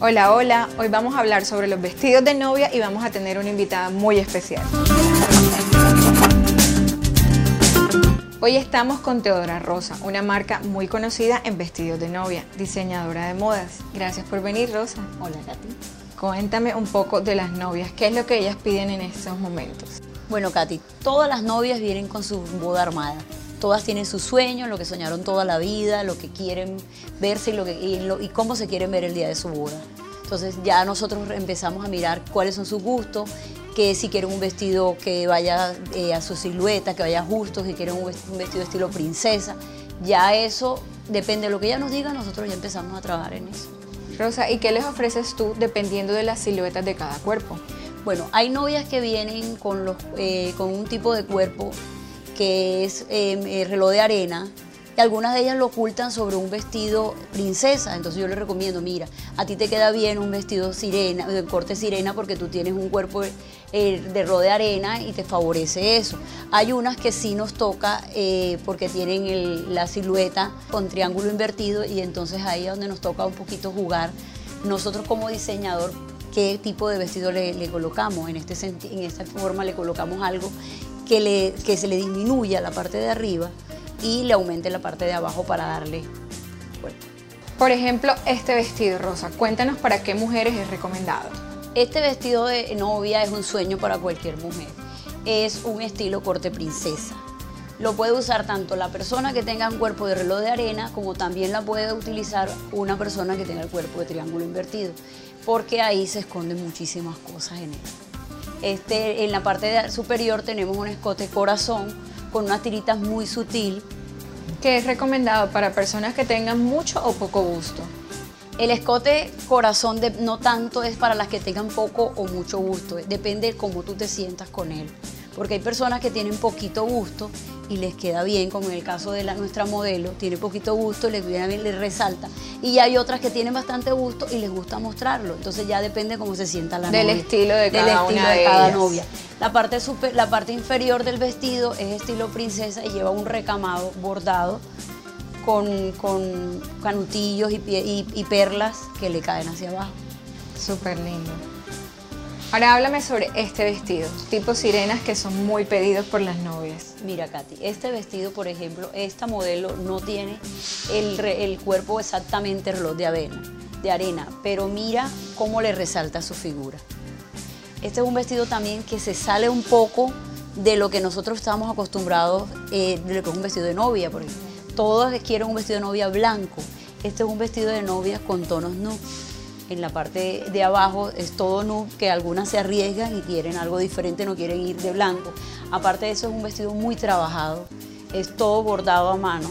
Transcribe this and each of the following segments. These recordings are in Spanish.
Hola, hola. Hoy vamos a hablar sobre los vestidos de novia y vamos a tener una invitada muy especial. Hoy estamos con Teodora Rosa, una marca muy conocida en vestidos de novia, diseñadora de modas. Gracias por venir, Rosa. Hola, Katy. Cuéntame un poco de las novias, ¿qué es lo que ellas piden en estos momentos? Bueno, Katy, todas las novias vienen con su boda armada. Todas tienen sus sueños, lo que soñaron toda la vida, lo que quieren verse y, lo que, y, cómo se quieren ver el día de su boda. Entonces ya nosotros empezamos a mirar cuáles son sus gustos, que si quieren un vestido que vaya eh, a su silueta, que vaya justo, si quieren un vestido estilo princesa. Ya eso depende de lo que ella nos diga, nosotros ya empezamos a trabajar en eso. Rosa, ¿y qué les ofreces tú dependiendo de las siluetas de cada cuerpo? Bueno, hay novias que vienen con, los, eh, con un tipo de cuerpo que es em, el reloj de arena, y algunas de ellas lo ocultan sobre un vestido princesa. Entonces yo les recomiendo, mira, a ti te queda bien un vestido sirena, de corte sirena, porque tú tienes un cuerpo eh, de reloj de arena y te favorece eso. Hay unas que sí nos toca eh, porque tienen la silueta con triángulo invertido y entonces ahí es donde nos toca un poquito jugar. Nosotros como diseñador qué tipo de vestido le, colocamos. En, este en esta forma le colocamos algo que, le, que se le disminuya la parte de arriba y le aumente la parte de abajo para darle cuerpo. Por ejemplo, este vestido rosa, cuéntanos para qué mujeres es recomendado. Este vestido de novia es un sueño para cualquier mujer. Es un estilo corte princesa. Lo puede usar tanto la persona que tenga un cuerpo de reloj de arena como también la puede utilizar una persona que tenga el cuerpo de triángulo invertido, porque ahí se esconden muchísimas cosas en él. Este, en la parte superior tenemos un escote corazón con unas tiritas muy sutil. Que es recomendado para personas que tengan mucho o poco gusto. El escote corazón de, no tanto es para las que tengan poco o mucho gusto, depende de cómo tú te sientas con él porque hay personas que tienen poquito gusto y les queda bien, como en el caso de la, nuestra modelo, tiene poquito gusto, les viene bien, les resalta. Y hay otras que tienen bastante gusto y les gusta mostrarlo. Entonces ya depende cómo se sienta la del novia. Estilo de del estilo una de, cada novia. La parte, super, la parte inferior del vestido es estilo princesa y lleva un recamado bordado con, con canutillos y, y, y perlas que le caen hacia abajo. Súper lindo. Ahora háblame sobre este vestido, tipo sirenas que son muy pedidos por las novias. Mira, Katy, este vestido, por ejemplo, esta modelo no tiene el, cuerpo exactamente reloj de de arena, pero mira cómo le resalta su figura. Este es un vestido también que se sale un poco de lo que nosotros estamos acostumbrados, eh, que es un vestido de novia, porque todos quieren un vestido de novia blanco. Este es un vestido de novia con tonos nude en la parte de abajo es todo nude, que algunas se arriesgan y quieren algo diferente, no quieren ir de blanco. Aparte de eso es un vestido muy trabajado, es todo bordado a mano,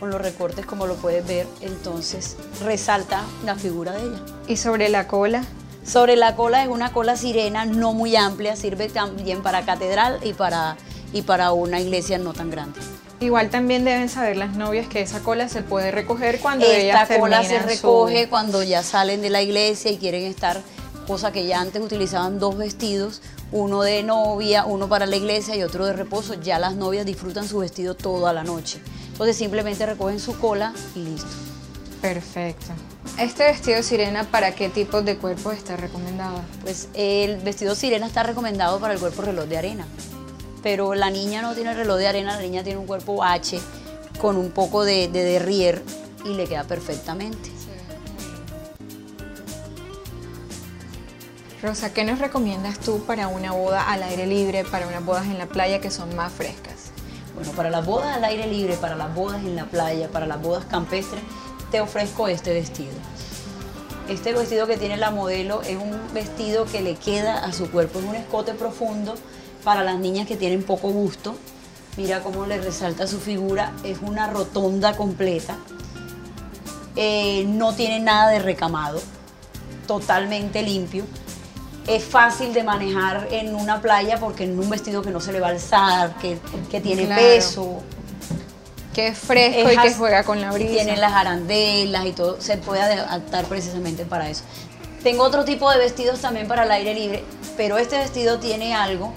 con los recortes como lo puedes ver, entonces resalta la figura de ella. ¿Y sobre la cola? Sobre la cola es una cola sirena no muy amplia, sirve también para catedral y para, y para una iglesia no tan grande. Igual también deben saber las novias que esa cola se puede recoger cuando Esta ellas cola se recoge su- cuando ya salen de la iglesia y quieren estar, cosa que ya antes utilizaban dos vestidos, uno de novia, uno para la iglesia y otro de reposo. Ya las novias disfrutan su vestido toda la noche. Entonces simplemente recogen su cola y listo. Perfecto. ¿Este vestido sirena para qué tipo de cuerpo está recomendado? Pues el vestido sirena está recomendado para el cuerpo reloj de arena. Pero la niña no tiene reloj de arena, la niña tiene un cuerpo H con un poco de, de derrier y le queda perfectamente. Rosa, ¿qué nos recomiendas tú para una boda al aire libre, para unas bodas en la playa que son más frescas? Bueno, para las bodas al aire libre, para las bodas en la playa, para las bodas campestres, te ofrezco este vestido. Este vestido que tiene la modelo es un vestido que le queda a su cuerpo, es un escote profundo para las niñas que tienen poco gusto. Mira cómo le resalta su figura, es una rotonda completa. Eh, no tiene nada de recamado, totalmente limpio. Es fácil de manejar en una playa porque en un vestido que no se le va a alzar, que, que tiene Claro. peso, Que es fresco es y que juega con la brisa. tiene las arandelas y todo, se puede adaptar precisamente para eso. Tengo otro tipo de vestidos también para el aire libre, pero este vestido tiene algo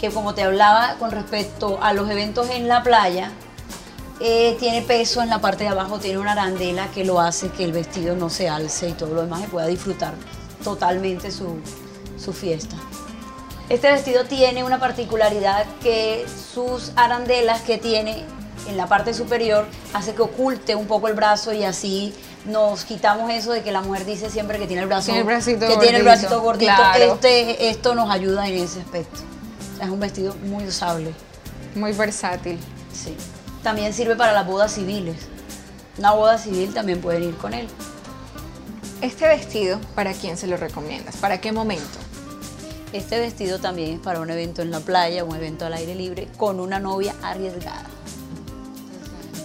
que como te hablaba con respecto a los eventos en la playa, Eh, tiene peso en la parte de abajo, tiene una arandela que lo hace que el vestido no se alce y todo lo demás y pueda disfrutar totalmente su, su fiesta. Este vestido tiene una particularidad que sus arandelas que tiene en la parte superior hace que oculte un poco el brazo y así nos quitamos eso de que la mujer dice siempre que tiene el brazo Tiene el bracito que gordito, tiene el bracito gordito. claro. Este, esto nos ayuda en ese aspecto. Es un vestido muy usable. Muy versátil. Sí. También sirve para las bodas civiles. Una boda civil también pueden ir con él. Este vestido, ¿para quién se lo recomiendas? ¿Para qué momento? Este vestido también es para un evento en la playa, un evento al aire libre, con una novia arriesgada.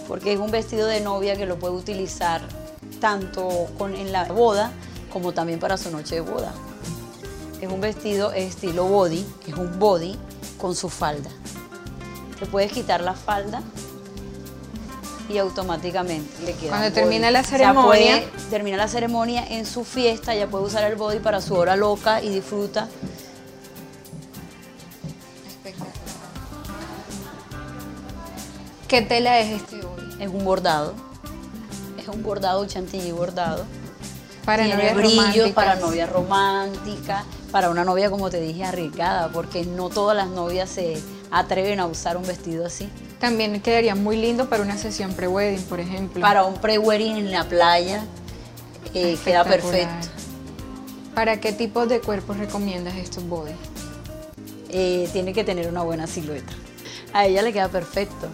Porque es un vestido de novia que lo puede utilizar tanto con, en la boda como también para su noche de boda. Es un vestido estilo body, es un body con su falda. Te puedes quitar la falda y automáticamente le queda Cuando termina body. la ceremonia- puede- termina la ceremonia en su fiesta, ya puede usar el body para su hora loca y disfruta. ¿Qué tela es este hoy? Es un bordado. Es un bordado chantilly bordado. Para Tiene novias románticas. para novia romántica, para una novia, como te dije, arriesgada, porque no todas las novias se atreven a usar un vestido así. También quedaría muy lindo para una sesión pre-wedding, por ejemplo. Para un pre-wedding en la playa, eh, queda perfecto. ¿Para qué tipo de cuerpos recomiendas estos body? Eh, tiene que tener una buena silueta. A ella le queda perfecto.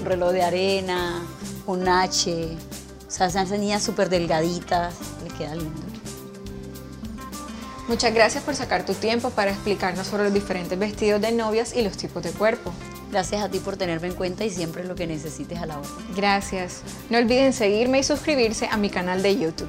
Un reloj de arena, un H, o sea, esas niñas súper delgaditas, le queda lindo. Muchas gracias por sacar tu tiempo para explicarnos sobre los diferentes vestidos de novias y los tipos de cuerpo. Gracias a ti por tenerme en cuenta y siempre lo que necesites a la hora. Gracias. No olviden seguirme y suscribirse a mi canal de YouTube.